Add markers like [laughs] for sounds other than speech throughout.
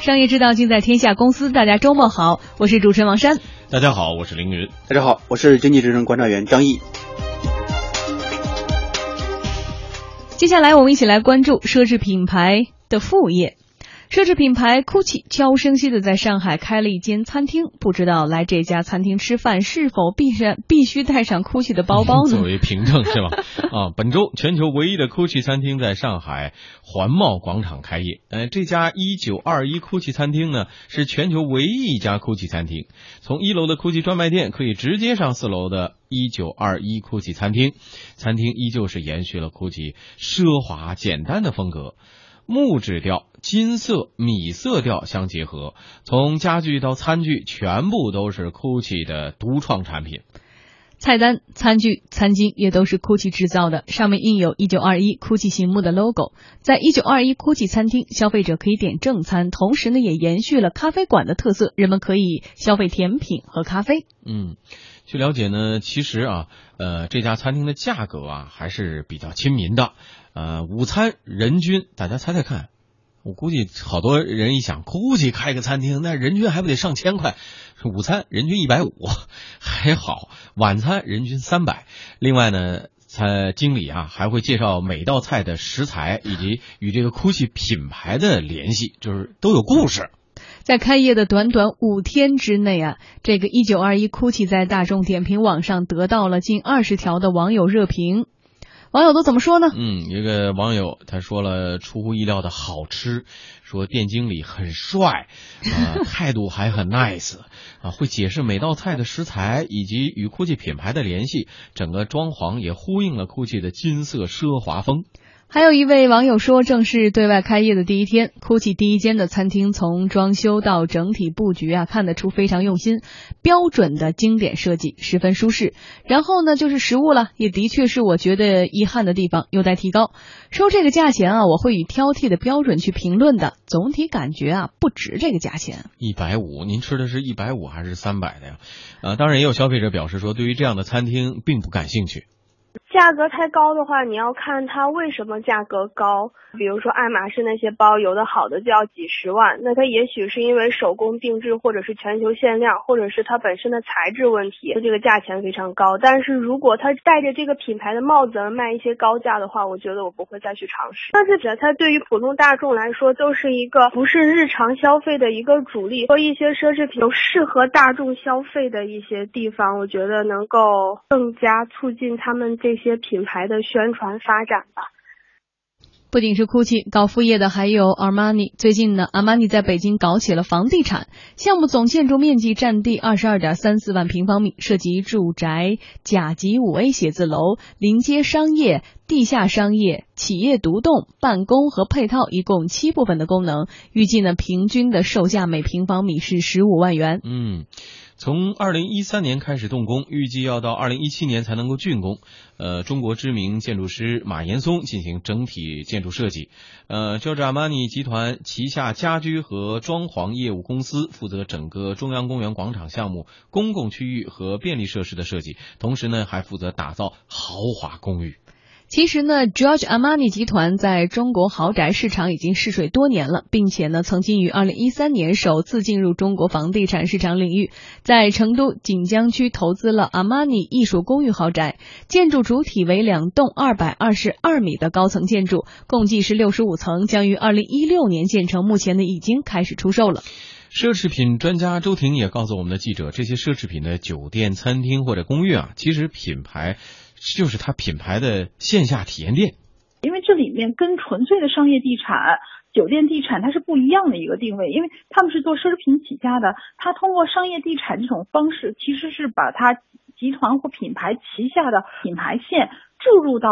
商业之道，尽在天下公司。大家周末好，我是主持人王珊。大家好，我是凌云。大家好，我是经济之声观察员张毅。接下来，我们一起来关注奢侈品牌的副业。奢侈品牌 GUCCI 悄无声息的在上海开了一间餐厅，不知道来这家餐厅吃饭是否必然必须带上 GUCCI 的包包呢？[laughs] 作为凭证是吧？[laughs] 啊，本周全球唯一的 GUCCI 餐厅在上海环贸广场开业。呃，这家一九二一 GUCCI 餐厅呢，是全球唯一一家 GUCCI 餐厅。从一楼的 GUCCI 专卖店可以直接上四楼的一九二一 GUCCI 餐厅，餐厅依旧是延续了 GUCCI 奢华简单的风格。木质调、金色、米色调相结合，从家具到餐具，全部都是 GUCCI 的独创产品。菜单、餐具、餐巾也都是 GUCCI 制造的，上面印有“一九二一 GUCCI 醒目”的 logo。在一九二一 GUCCI 餐厅，消费者可以点正餐，同时呢也延续了咖啡馆的特色，人们可以消费甜品和咖啡。嗯，据了解呢，其实啊，呃，这家餐厅的价格啊还是比较亲民的。呃，午餐人均，大家猜猜看，我估计好多人一想，估计开个餐厅，那人均还不得上千块？午餐人均一百五，还好；晚餐人均三百。另外呢，餐经理啊还会介绍每道菜的食材以及与这个 GUCCI 品牌的联系，就是都有故事。在开业的短短五天之内啊，这个一九二一 GUCCI 在大众点评网上得到了近二十条的网友热评。网友都怎么说呢？嗯，一个网友他说了出乎意料的好吃，说店经理很帅，[laughs] 啊，态度还很 nice，啊，会解释每道菜的食材以及与 GUCCI 品牌的联系，整个装潢也呼应了 GUCCI 的金色奢华风。还有一位网友说，正是对外开业的第一天，GUCCI 第一间的餐厅从装修到整体布局啊，看得出非常用心，标准的经典设计，十分舒适。然后呢，就是食物了，也的确是我觉得遗憾的地方，有待提高。收这个价钱啊，我会以挑剔的标准去评论的。总体感觉啊，不值这个价钱。一百五，您吃的是一百五还是三百的呀？呃，当然也有消费者表示说，对于这样的餐厅并不感兴趣。价格太高的话，你要看它为什么价格高。比如说爱马仕那些包，有的好的就要几十万，那它也许是因为手工定制，或者是全球限量，或者是它本身的材质问题，这个价钱非常高。但是如果它戴着这个品牌的帽子卖一些高价的话，我觉得我不会再去尝试。但是它对于普通大众来说，都是一个不是日常消费的一个主力，和一些奢侈品有适合大众消费的一些地方，我觉得能够更加促进他们这些品牌的宣传发展吧。不仅是 GUCCI 搞副业的，还有 Armani。最近呢，Armani 在北京搞起了房地产项目，总建筑面积占地二十二点三四万平方米，涉及住宅、甲级五 A 写字楼、临街商业、地下商业、企业独栋、办公和配套，一共七部分的功能。预计呢，平均的售价每平方米是十五万元。嗯。从二零一三年开始动工，预计要到二零一七年才能够竣工。呃，中国知名建筑师马岩松进行整体建筑设计。呃，乔治阿玛尼集团旗下家居和装潢业务公司负责整个中央公园广场项目公共区域和便利设施的设计，同时呢，还负责打造豪华公寓。其实呢，George Armani 集团在中国豪宅市场已经试水多年了，并且呢，曾经于二零一三年首次进入中国房地产市场领域，在成都锦江区投资了 Armani 艺术公寓豪宅，建筑主体为两栋二百二十二米的高层建筑，共计是六十五层，将于二零一六年建成，目前呢已经开始出售了。奢侈品专家周婷也告诉我们的记者，这些奢侈品的酒店、餐厅或者公寓啊，其实品牌。就是它品牌的线下体验店，因为这里面跟纯粹的商业地产、酒店地产它是不一样的一个定位，因为他们是做奢侈品起家的，他通过商业地产这种方式，其实是把它集团或品牌旗下的品牌线注入到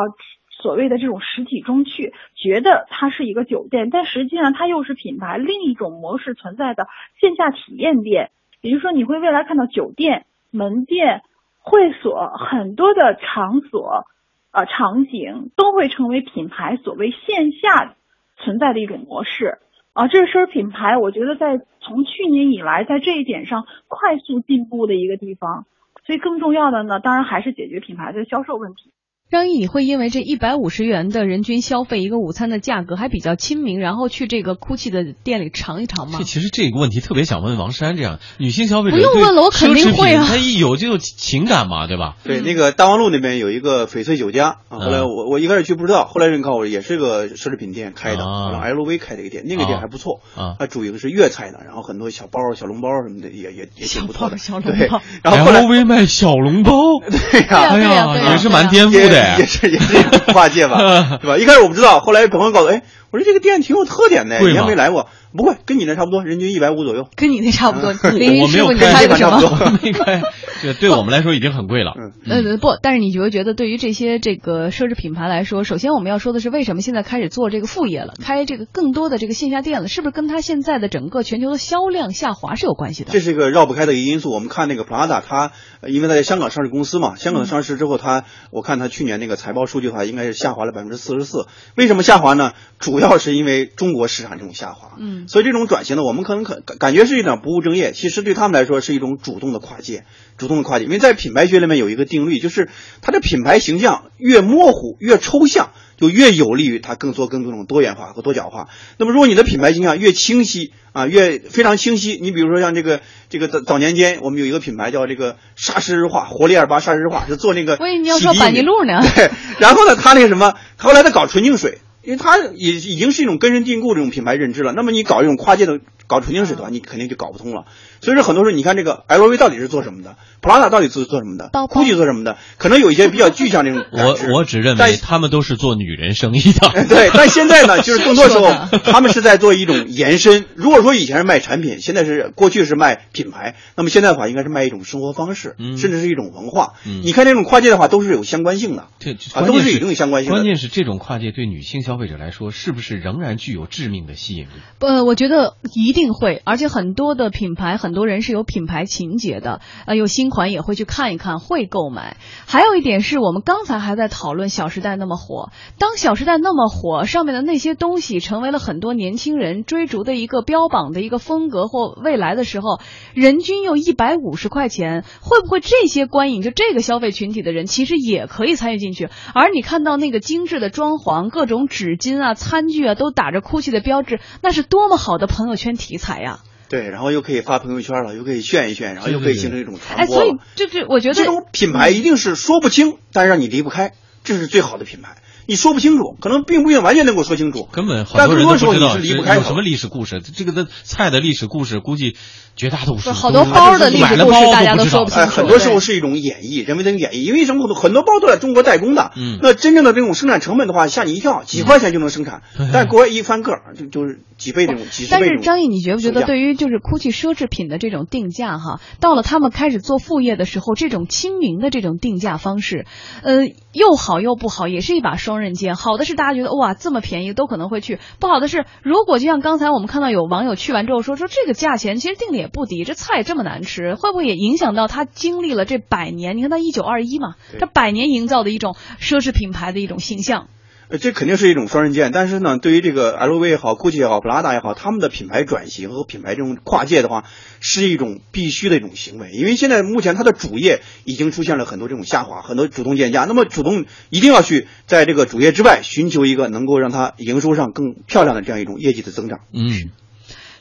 所谓的这种实体中去，觉得它是一个酒店，但实际上它又是品牌另一种模式存在的线下体验店，也就是说你会未来看到酒店门店。会所很多的场所，呃，场景都会成为品牌所谓线下存在的一种模式啊。这是品牌，我觉得在从去年以来，在这一点上快速进步的一个地方。所以更重要的呢，当然还是解决品牌的销售问题。张毅，你会因为这一百五十元的人均消费一个午餐的价格还比较亲民，然后去这个 GUCCI 的店里尝一尝吗？这？其实这个问题特别想问王珊，这样女性消费者不用问了我肯定奢侈品会啊。她一有就有情感嘛，对吧？对，那个大望路那边有一个翡翠酒家啊，后来嗯我我一开始去不知道，后来人告诉我也是个奢侈品店开的，啊。好像 LV 开的一个店，那个店啊。还不错啊。它主营是粤菜的，然后很多小包、小笼包什么的也也也挺不错的，小笼对包，然后后来 LV 卖小笼包，[laughs] 对呀、对呀哎对呀对呀。也是蛮颠覆的也。是也是跨界吧，[laughs] 对吧？一开始我不知道，后来朋友告诉我，哎，我说这个店挺有特点的，贵吗你还没来过？不贵，跟你那差不多，人均一百五左右。跟你那差不多。我林云我没有师傅，你开开个什么差不？多 [laughs] 我没开，这对我们来说已经很贵了。嗯呃不，但是你就会觉得，对于这些这个奢侈品牌来说，首先我们要说的是，为什么现在开始做这个副业了，开这个更多的这个线下店了，是不是跟它现在的整个全球的销量下滑是有关系的？这是一个绕不开的一个因素。我们看那个 Prada，它呃因为它在香港上市公司嘛，香港上市之后，它我看它去年那个财报数据的话，应该是下滑了百分之四十四。为什么下滑呢？主要是因为中国市场这种下滑。嗯所以这种转型呢，我们可能可感感觉是一点不务正业，其实对他们来说是一种主动的跨界，主动的跨界。因为在品牌学里面有一个定律，就是它的品牌形象越模糊、越抽象，就越有利于它更做更多种多元化和多角化。那么如果你的品牌形象越清晰啊，越非常清晰，你比如说像这个这个早早年间我们有一个品牌叫这个沙石日化，活力二八沙石日化，是做那个我以为你要说板泥路呢。对，然后呢，他那个什么，后来他搞纯净水，因为它也已经是一种根深蒂固这种品牌认知了。那么你搞一种跨界的搞纯净水的话，你肯定就搞不通了。所以说很多时候，你看这个 LV 到底是做什么的，Prada 到底是做什么的，GUCCI 做什么的，可能有一些比较具象这种我。我只认但为他们都是做女人生意的。[laughs] 对，但现在呢，就是更多时候 [laughs] 他们是在做一种延伸。如果说以前是卖产品，现在是过去是卖品牌，那么现在的话应该是卖一种生活方式，嗯甚至是一种文化。嗯你看这种跨界的话，都是有相关性的。这啊，都是有一定相关性的。关键是这种跨界对女性消费者来说，是不是仍然具有致命的吸引力？呃，我觉得一定定会，而且很多的品牌，很多人是有品牌情节的，呃，有新款也会去看一看，会购买。还有一点是我们刚才还在讨论《小时代》那么火，当《小时代》那么火，上面的那些东西成为了很多年轻人追逐的一个标榜的一个风格或未来的时候，人均又一百五十块钱，会不会这些观影就这个消费群体的人，其实也可以参与进去？而你看到那个精致的装潢，各种纸巾啊、餐具啊，都打着 GUCCI 的标志，那是多么好的朋友圈题材呀！对，然后又可以发朋友圈了，又可以炫一炫，然后又可以形成一种传哎，播哎。所以这这，我觉得这种品牌一定是说不清，但是让你离不开，这是最好的品牌。你说不清楚，可能并不一定完全能够说清楚。根本很多人候你不知道是离不开有什么历史故事。这个的菜的历史故事，估计绝大多数好多包的历史故事大家都说不清楚很多时候是一种演绎，人为的演绎，因为什么？很多包都在中国代工的，嗯那真正的这种生产成本的话，吓你一跳，几块钱就能生产，但国外一翻个儿就就是几倍这种，几十但倍但。是张毅，你觉不觉得对于就是 GUCCI 奢侈品的这种定价哈，到了他们开始做副业的时候，这种亲民的这种定价方式，呃，又好又不好，也是一把双刃剑。好的是大家觉得哇这么便宜都可能会去，不好的是如果就像刚才我们看到有网友去完之后说说这个价钱其实定的也不低，这菜这么难吃，会不会也影响到他经历了这百年？你看他一九二一嘛，对他百年营造的一种奢侈品牌的一种形象。呃，这肯定是一种双刃剑，但是呢，对于这个 LV 也好，GUCCI 也好，Prada 也好，他们的品牌转型和品牌这种跨界的话，是一种必须的一种行为，因为现在目前它的主业已经出现了很多这种下滑，很多主动降价，那么主动一定要去在这个主业之外寻求一个能够让它营收上更漂亮的这样一种业绩的增长。嗯，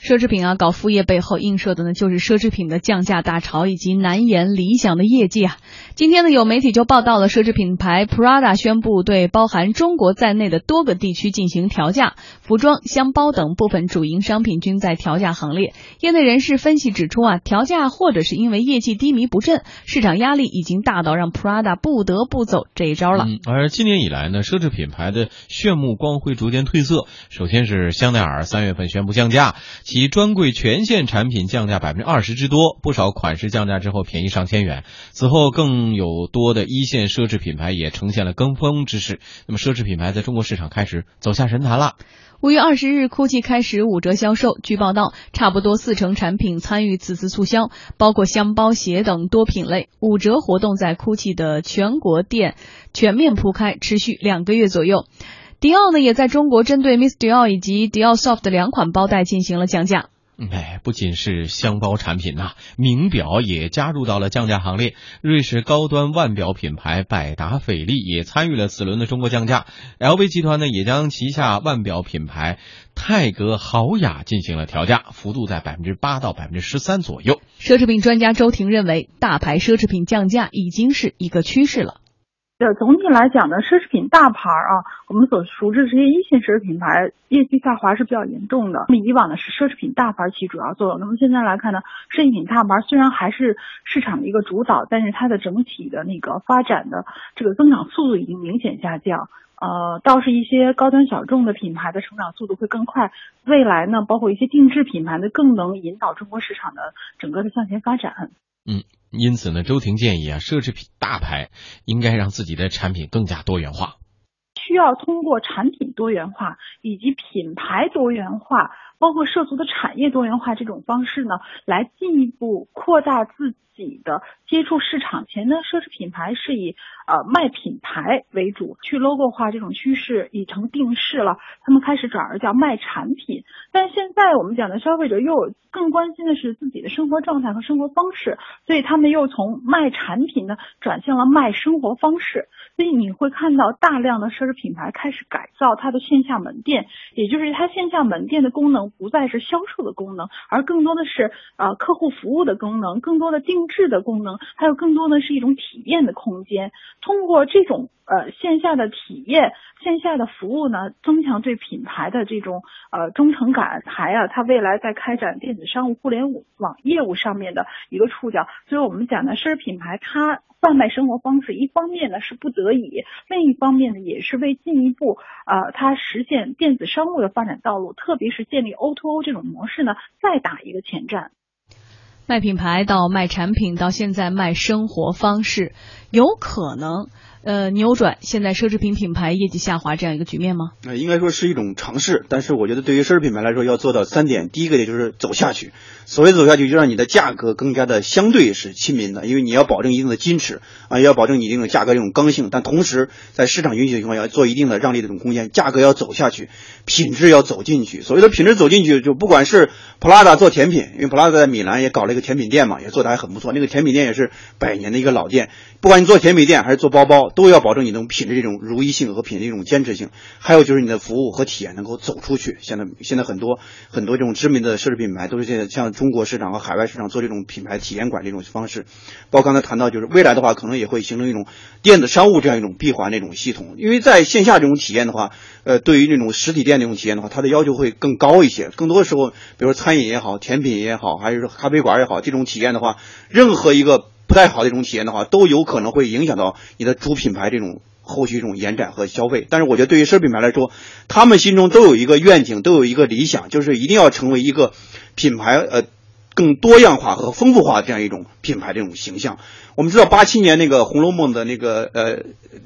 奢侈品啊，搞副业背后映射的呢，就是奢侈品的降价大潮以及难言理想的业绩啊。今天呢，有媒体就报道了，奢侈品牌 Prada 宣布对包含中国在内的多个地区进行调价，服装、箱包等部分主营商品均在调价行列。业内人士分析指出啊，调价或者是因为业绩低迷不振，市场压力已经大到让 Prada 不得不走这一招了。而今年以来呢，奢侈品牌的炫目光辉逐渐褪色。首先是香奈儿三月份宣布降价，其专柜全线产品降价百分之二十之多，不少款式降价之后便宜上千元。此后更有多的一线奢侈品牌也呈现了跟风之势。那么奢侈品牌在中国市场开始走下神坛了。五月二十日，GUCCI 开始五折销售。据报道，差不多四成产品参与此次促销，包括箱包、鞋等多品类。五折活动在 GUCCI 的全国店全面铺开，持续两个月左右。迪奥呢，也在中国针对 Miss Dior 以及 Dior Soft 两款包袋进行了降价。哎，不仅是箱包产品呐，名表也加入到了降价行列。瑞士高端腕表品牌百达翡丽也参与了此轮的中国降价。LV 集团呢，也将旗下腕表品牌泰格豪雅进行了调价，幅度在百分之八到百分之十三左右。奢侈品专家周婷认为，大牌奢侈品降价已经是一个趋势了。呃，总体来讲呢，奢侈品大牌啊，我们所熟知的这些一线奢侈品牌业绩下滑是比较严重的。那么以往呢是奢侈品大牌起主要作用，那么现在来看呢，奢侈品大牌虽然还是市场的一个主导，但是它的整体的那个发展的这个增长速度已经明显下降。呃，倒是一些高端小众的品牌的成长速度会更快。未来呢，包括一些定制品牌的，更能引导中国市场的整个的向前发展。嗯。因此呢，周婷建议啊，奢侈品大牌应该让自己的产品更加多元化，需要通过产品多元化以及品牌多元化，包括涉足的产业多元化这种方式呢，来进一步扩大自己的接触市场。前呢，奢侈品牌是以呃卖品牌为主，去 logo 化这种趋势已成定势了，他们开始转而叫卖产品。但现在我们讲的消费者又更关心的是自己的生活状态和生活方式，所以他们又从卖产品呢转向了卖生活方式。所以你会看到大量的奢侈品牌开始改造它的线下门店，也就是它线下门店的功能不再是销售的功能，而更多的是呃客户服务的功能，更多的定制的功能，还有更多的是一种体验的空间。通过这种呃线下的体验、线下的服务呢，增强对品牌的这种呃忠诚感，还啊它未来在开展电子商务、互联网业务上面的一个触角。所以我们讲的奢侈品牌，它贩卖生活方式，一方面呢是不得已，另一方面呢也是为进一步呃它实现电子商务的发展道路，特别是建立 O to O 这种模式呢，再打一个前站。卖品牌到卖产品，到现在卖生活方式，有可能。呃，扭转现在奢侈品品牌业绩下滑这样一个局面吗？那应该说是一种尝试，但是我觉得对于奢侈品牌来说，要做到三点。第一个也就是走下去，所谓走下去，就让你的价格更加的相对是亲民的，因为你要保证一定的矜持啊，要保证你这种价格这种刚性，但同时在市场允许的情况下，做一定的让利的这种空间，价格要走下去，品质要走进去。所谓的品质走进去，就不管是普拉达做甜品，因为普拉达在米兰也搞了一个甜品店嘛，也做的还很不错，那个甜品店也是百年的一个老店。不管你做甜品店还是做包包，都要保证你的品质这种如一性和品质这种坚持性，还有就是你的服务和体验能够走出去。现在现在很多很多这种知名的奢侈品牌都是现在向中国市场和海外市场做这种品牌体验馆这种方式。包括刚才谈到，就是未来的话，可能也会形成一种电子商务这样一种闭环那种系统。因为在线下这种体验的话，呃，对于那种实体店那种体验的话，它的要求会更高一些。更多的时候，比如说餐饮也好，甜品也好，还是说咖啡馆也好，这种体验的话，任何一个。不太好的一种体验的话，都有可能会影响到你的主品牌这种后续这种延展和消费。但是我觉得对于奢侈品牌来说，他们心中都有一个愿景，都有一个理想，就是一定要成为一个品牌呃更多样化和丰富化这样一种品牌这种形象。我们知道八七年那个《红楼梦》的那个呃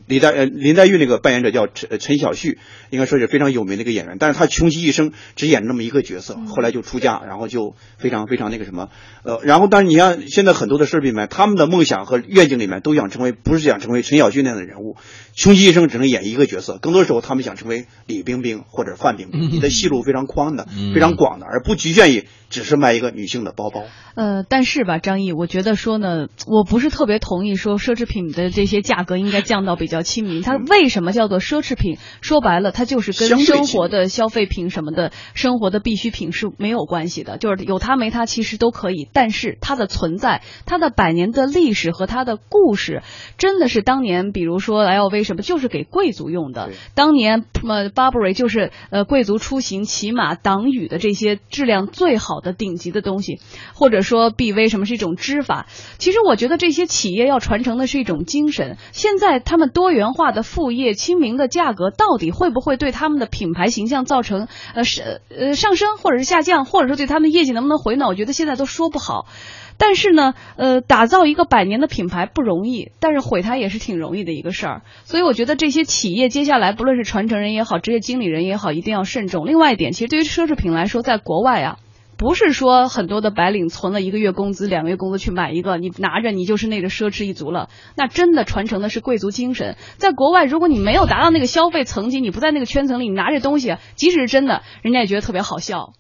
林黛呃林黛玉那个扮演者叫陈陈小旭，应该说是非常有名的一个演员，但是他穷其一生只演那么一个角色，后来就出家，然后就非常非常那个什么呃，然后但是你像现在很多的奢侈品牌，他们的梦想和愿景里面都想成为不是想成为陈小旭那样的人物，穷其一生只能演一个角色，更多时候他们想成为李冰冰或者范冰冰，[laughs] 你的戏路非常宽的，非常广的，而不局限于只是卖一个女性的包包。呃，但是吧，张毅，我觉得说呢，我不是特别同意说奢侈品的这些价格应该降到比较亲民。它为什么叫做奢侈品？说白了，它就是跟生活的消费品什么的、生活的必需品是没有关系的，就是有它没它其实都可以。但是它的存在、它的百年的历史和它的故事，真的是当年，比如说 LV 什么，就是给贵族用的。当年呃 Burberry 就是呃贵族出行骑马挡雨的这些质量最好的顶级的东西，或者。说 BV 什么是一种织法？其实我觉得这些企业要传承的是一种精神。现在他们多元化的副业、亲民的价格，到底会不会对他们的品牌形象造成呃是呃上升，或者是下降，或者说对他们业绩能不能回暖？我觉得现在都说不好。但是呢，呃，打造一个百年的品牌不容易，但是毁它也是挺容易的一个事儿。所以我觉得这些企业接下来不论是传承人也好，职业经理人也好，一定要慎重。另外一点，其实对于奢侈品来说，在国外啊。不是说很多的白领存了一个月工资、两个月工资去买一个，你拿着你就是那个奢侈一族了。那真的传承的是贵族精神。在国外，如果你没有达到那个消费层级，你不在那个圈层里，你拿这东西，即使是真的，人家也觉得特别好笑。